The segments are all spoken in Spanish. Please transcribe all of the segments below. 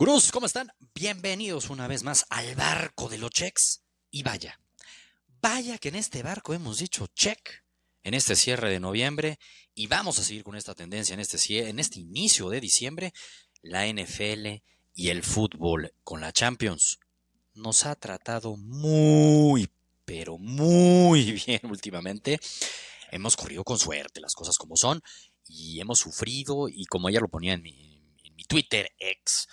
Gurús, ¿cómo están? Bienvenidos una vez más al barco de los checks. Y vaya, vaya que en este barco hemos dicho check en este cierre de noviembre y vamos a seguir con esta tendencia en este, en este inicio de diciembre. La NFL y el fútbol con la Champions nos ha tratado muy, pero muy bien últimamente. Hemos corrido con suerte, las cosas como son, y hemos sufrido, y como ella lo ponía en mi, en mi Twitter ex,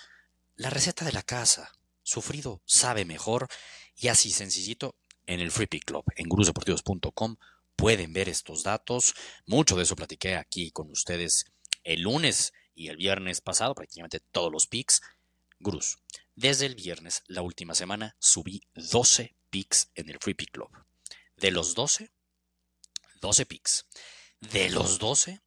la receta de la casa. Sufrido sabe mejor y así sencillito en el Free Pick Club, en gurusdeportivos.com pueden ver estos datos. Mucho de eso platiqué aquí con ustedes el lunes y el viernes pasado, prácticamente todos los picks. Gurus, desde el viernes, la última semana, subí 12 picks en el Free Pick Club. De los 12, 12 picks. De los 12,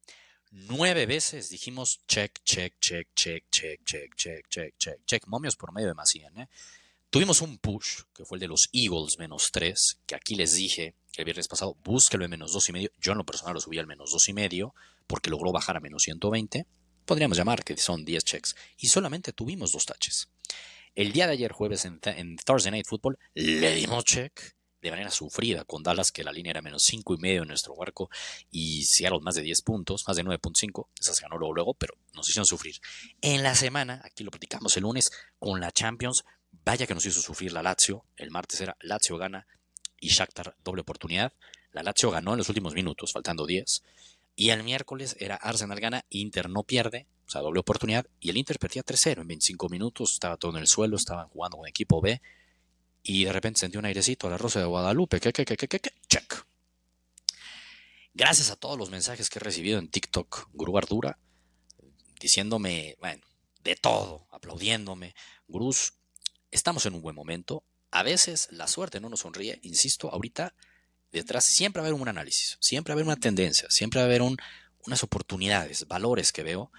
Nueve veces dijimos check, check, check, check, check, check, check, check, check, check. Momios por medio de más ¿eh? Tuvimos un push, que fue el de los Eagles menos tres, que aquí les dije el viernes pasado, búsquelo en menos dos y medio. Yo en lo personal lo subí al menos dos y medio, porque logró bajar a menos 120. Podríamos llamar que son 10 checks. Y solamente tuvimos dos taches. El día de ayer jueves en Thursday Night Football le dimos check de manera sufrida con Dallas, que la línea era menos 5 y medio en nuestro barco, y Seattle más de 10 puntos, más de 9.5, esa se ganó luego, luego, pero nos hicieron sufrir. En la semana, aquí lo platicamos el lunes, con la Champions, vaya que nos hizo sufrir la Lazio, el martes era Lazio gana y Shakhtar doble oportunidad, la Lazio ganó en los últimos minutos, faltando 10, y el miércoles era Arsenal gana, Inter no pierde, o sea, doble oportunidad, y el Inter perdía 3-0 en 25 minutos, estaba todo en el suelo, estaban jugando con equipo B, y de repente sentí un airecito a la Rosa de Guadalupe. ¿Qué, qué, qué, qué, qué? Check. Gracias a todos los mensajes que he recibido en TikTok, Gurú Ardura, diciéndome, bueno, de todo, aplaudiéndome. Gurús, estamos en un buen momento. A veces la suerte no nos sonríe. Insisto, ahorita detrás siempre va a haber un análisis, siempre va a haber una tendencia, siempre va a haber un, unas oportunidades, valores que veo.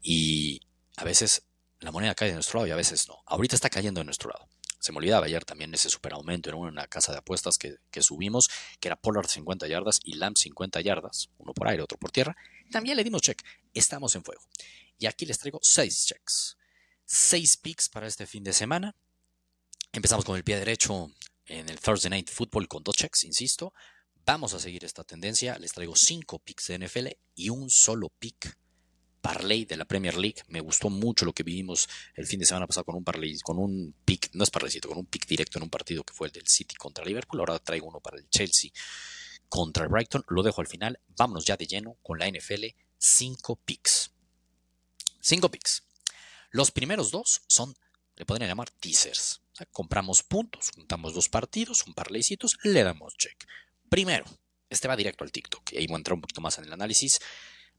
Y a veces la moneda cae de nuestro lado y a veces no. Ahorita está cayendo de nuestro lado. Se me olvidaba ayer también ese superaumento en una casa de apuestas que, subimos, que era Pollard 50 yardas y Lamb 50 yardas, uno por aire, otro por tierra. También le dimos check. Estamos en fuego. Y aquí les traigo seis checks. Seis picks para este fin de semana. Empezamos con el pie derecho en el Thursday Night Football con dos checks, insisto. Vamos a seguir esta tendencia. Les traigo cinco picks de NFL y un solo pick parlay de la Premier League. Me gustó mucho lo que vimos el fin de semana pasado con un parlay, con un pick, no es parlaycito, con un pick directo en un partido que fue el del City contra Liverpool. Ahora traigo uno para el Chelsea contra el Brighton. Lo dejo al final. Vámonos ya de lleno con la NFL. Cinco picks. Cinco picks. Los primeros dos son, le podrían llamar teasers. compramos puntos, juntamos dos partidos, un parlaycitos, le damos check. Primero, este va directo al TikTok. Ahí voy a entrar un poquito más en el análisis.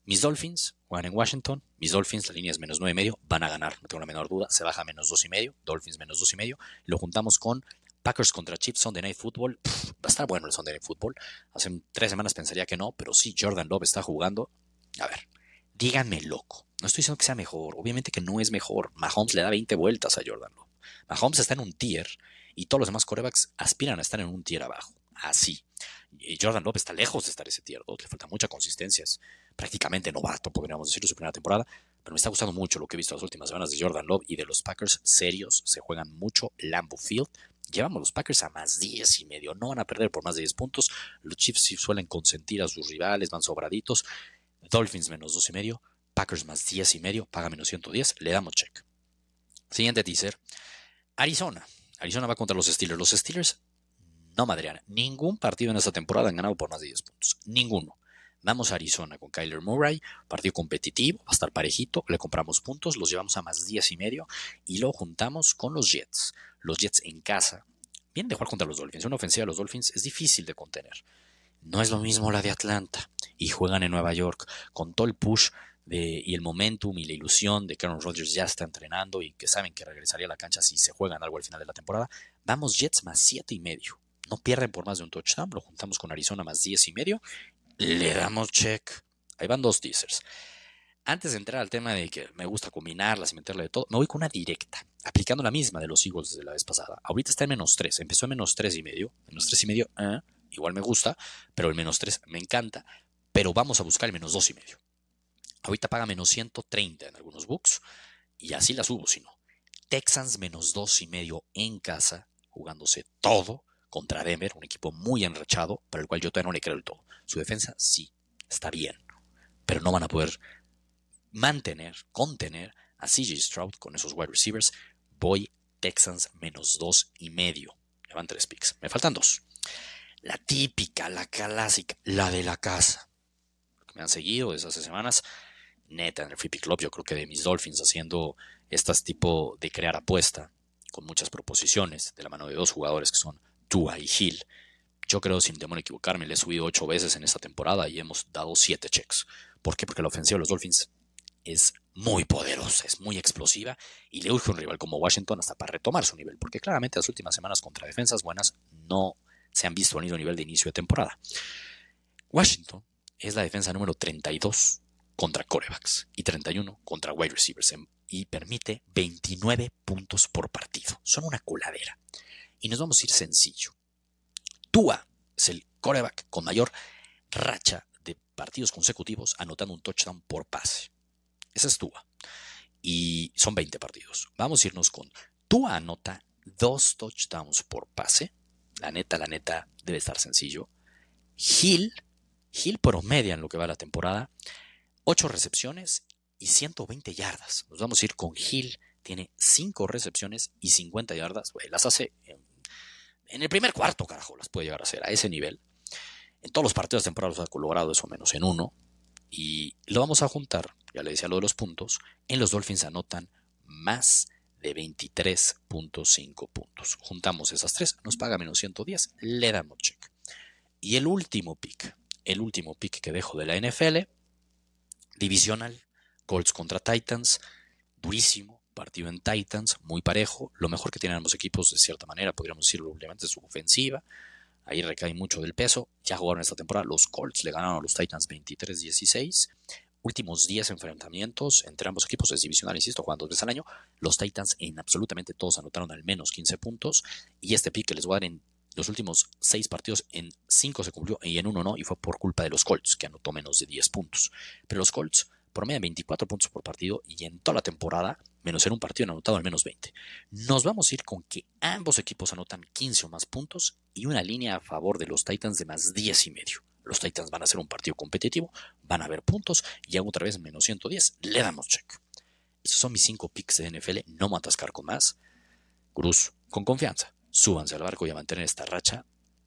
Mis Dolphins juegan en Washington. Mis Dolphins, la línea es menos 9,5. Van a ganar, no tengo la menor duda. Se baja menos 2,5. Dolphins menos 2,5. Lo juntamos con Packers contra Chiefs Sunday Night Football. va a estar bueno el Sunday Night Football. Hace tres semanas pensaría que no, pero sí, Jordan Love está jugando. A ver, díganme loco. No estoy diciendo que sea mejor. Obviamente que no es mejor. Mahomes le da 20 vueltas a Jordan Love. Mahomes está en un tier y todos los demás corebacks aspiran a estar en un tier abajo. Así. Y Jordan Love está lejos de estar ese tier 2. Le falta mucha consistencia prácticamente novato, podríamos decirlo, su primera temporada. Pero me está gustando mucho lo que he visto las últimas semanas de Jordan Love y de los Packers serios. Se juegan mucho Lambeau Field. Llevamos los Packers a más 10 y medio. No van a perder por más de 10 puntos. Los Chiefs sí suelen consentir a sus rivales, van sobraditos. Dolphins menos 2 y medio. Packers más 10 y medio. Paga menos 110. Le damos check. Siguiente teaser. Arizona. Arizona va contra los Steelers. Los Steelers no madrean. Ningún partido en esta temporada han ganado por más de 10 puntos. Ninguno. Vamos a Arizona con Kyler Murray, partido competitivo, va a estar parejito, le compramos puntos, los llevamos a más 10 y medio y lo juntamos con los Jets. Los Jets en casa vienen de jugar contra los Dolphins. Una ofensiva de los Dolphins es difícil de contener. No es lo mismo la de Atlanta y juegan en Nueva York con todo el push y el momentum y la ilusión de que Aaron Rodgers ya está entrenando y que saben que regresaría a la cancha si se juegan algo al final de la temporada. Vamos Jets más 7 y medio. No pierden por más de un touchdown, lo juntamos con Arizona más 10 y medio le damos check. Ahí van dos teasers. Antes de entrar al tema de que me gusta combinarlas y meterle de todo, me voy con una directa, aplicando la misma de los Eagles de la vez pasada. Ahorita está en menos 3, empezó en menos 3 y medio. Menos 3 y medio, eh, igual me gusta, pero el menos 3 me encanta. Pero vamos a buscar el menos 2 y medio. Ahorita paga menos 130 en algunos books y así la subo si no. Texans menos dos y medio en casa, jugándose todo contra Denver, un equipo muy enrachado, para el cual yo todavía no le creo el todo. Su defensa sí, está bien, pero no van a poder mantener, contener a CJ Stroud con esos wide receivers. Voy Texans menos dos y medio. Me van tres picks. Me faltan dos. La típica, la clásica, la de la casa. Me han seguido desde hace semanas. Neta, en el Free Pick Club, yo creo que de mis Dolphins haciendo estas tipo de crear apuesta con muchas proposiciones de la mano de dos jugadores que son Tua y Hill. Yo creo, sin temor a equivocarme, le he subido ocho veces en esta temporada y hemos dado siete checks. ¿Por qué? Porque la ofensiva de los Dolphins es muy poderosa, es muy explosiva y le urge un rival como Washington hasta para retomar su nivel, porque claramente las últimas semanas contra defensas buenas no se han visto al nivel de inicio de temporada. Washington es la defensa número 32 contra corebacks y 31 contra wide receivers y permite 29 puntos por partido. Son una coladera. Y nos vamos a ir sencillo. Tua es el coreback con mayor racha de partidos consecutivos anotando un touchdown por pase. Esa es Tua. Y son 20 partidos. Vamos a irnos con Tua anota dos touchdowns por pase. La neta, la neta, debe estar sencillo. Hill, Hill promedia en lo que va la temporada, 8 recepciones y 120 yardas. Nos vamos a ir con Hill. Tiene 5 recepciones y 50 yardas. las hace en, el primer cuarto, carajo, las puede llegar a hacer a ese nivel. En todos los partidos los ha logrado eso menos en uno. Y lo vamos a juntar, ya le decía lo de los puntos, en los Dolphins anotan más de 23.5 puntos. Juntamos esas tres, nos paga menos 110, le damos check. Y el último pick, el último pick que dejo de la NFL, divisional, Colts contra Titans, durísimo, partido en Titans, muy parejo, lo mejor que tienen ambos equipos de cierta manera, podríamos decirlo obviamente, su ofensiva, Ahí recae mucho del peso. Ya jugaron esta temporada. Los Colts le ganaron a los Titans 23-16. Últimos 10 enfrentamientos entre ambos equipos es divisional, insisto, jugando dos veces al año. Los Titans en absolutamente todos anotaron al menos 15 puntos. Y este pick que les voy a dar en los últimos 6 partidos, en 5 se cumplió y en uno no. Y fue por culpa de los Colts, que anotó menos de 10 puntos. Pero los Colts promedian 24 puntos por partido y en toda la temporada menos en un partido han anotado al menos 20. Nos vamos a ir con que ambos equipos anotan 15 o más puntos y una línea a favor de los Titans de más 10 y medio. Los Titans van a ser un partido competitivo, van a haber puntos y hago otra vez menos 110. Le damos check. Esos son mis 5 picks de NFL. No me atascar con más. Cruz, con confianza. Súbanse al barco y a mantener esta racha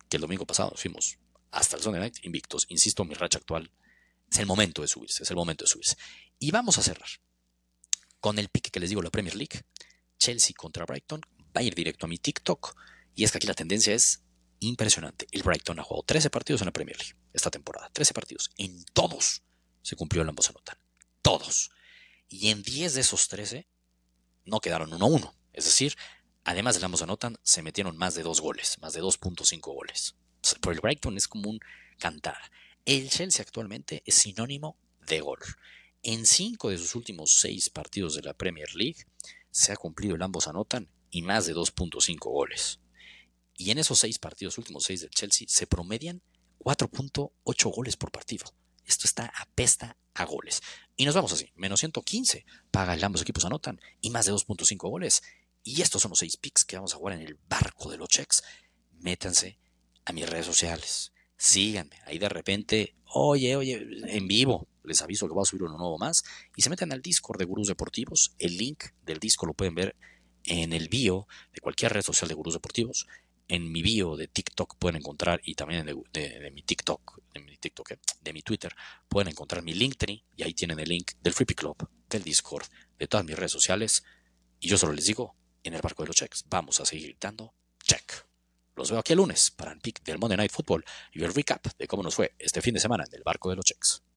que el domingo pasado fuimos hasta el Sunday Night invictos. Insisto, mi racha actual es el momento de subirse, es el momento de subirse. Y vamos a cerrar con el pick que les digo, la Premier League, Chelsea contra Brighton, va a ir directo a mi TikTok. Y es que aquí la tendencia es impresionante. El Brighton ha jugado 13 partidos en la Premier League esta temporada. 13 partidos. En todos se cumplió el ambos anotan. Todos. Y en 10 de esos 13 no quedaron 1-1. Es decir, además del ambos anotan, se metieron más de 2 goles, más de 2.5 goles. Por el Brighton es como un cantar. El Chelsea actualmente es sinónimo de gol. En cinco de sus últimos seis partidos de la Premier League se ha cumplido el ambos anotan y más de 2.5 goles. Y en esos seis partidos, últimos seis del Chelsea, se promedian 4.8 goles por partido. Esto está apesta a goles. Y nos vamos así. Menos 115 paga el ambos equipos anotan y más de 2.5 goles. Y estos son los seis picks que vamos a jugar en el barco de los checks. Métanse a mis redes sociales. Síganme. Ahí de repente, oye, oye, en vivo les aviso que voy a subir uno nuevo más. Y se meten al Discord de Gurús Deportivos. El link del Discord lo pueden ver en el bio de cualquier red social de Gurús Deportivos. En mi bio de TikTok pueden encontrar, y también de, mi TikTok, de mi TikTok, eh, de mi Twitter, pueden encontrar mi Linktree, y ahí tienen el link del Free Club, del Discord, de todas mis redes sociales. Y yo solo les digo, en el barco de los checks, vamos a seguir gritando, check. Los veo aquí el lunes para el pick del Monday Night Football y el recap de cómo nos fue este fin de semana en el barco de los checks.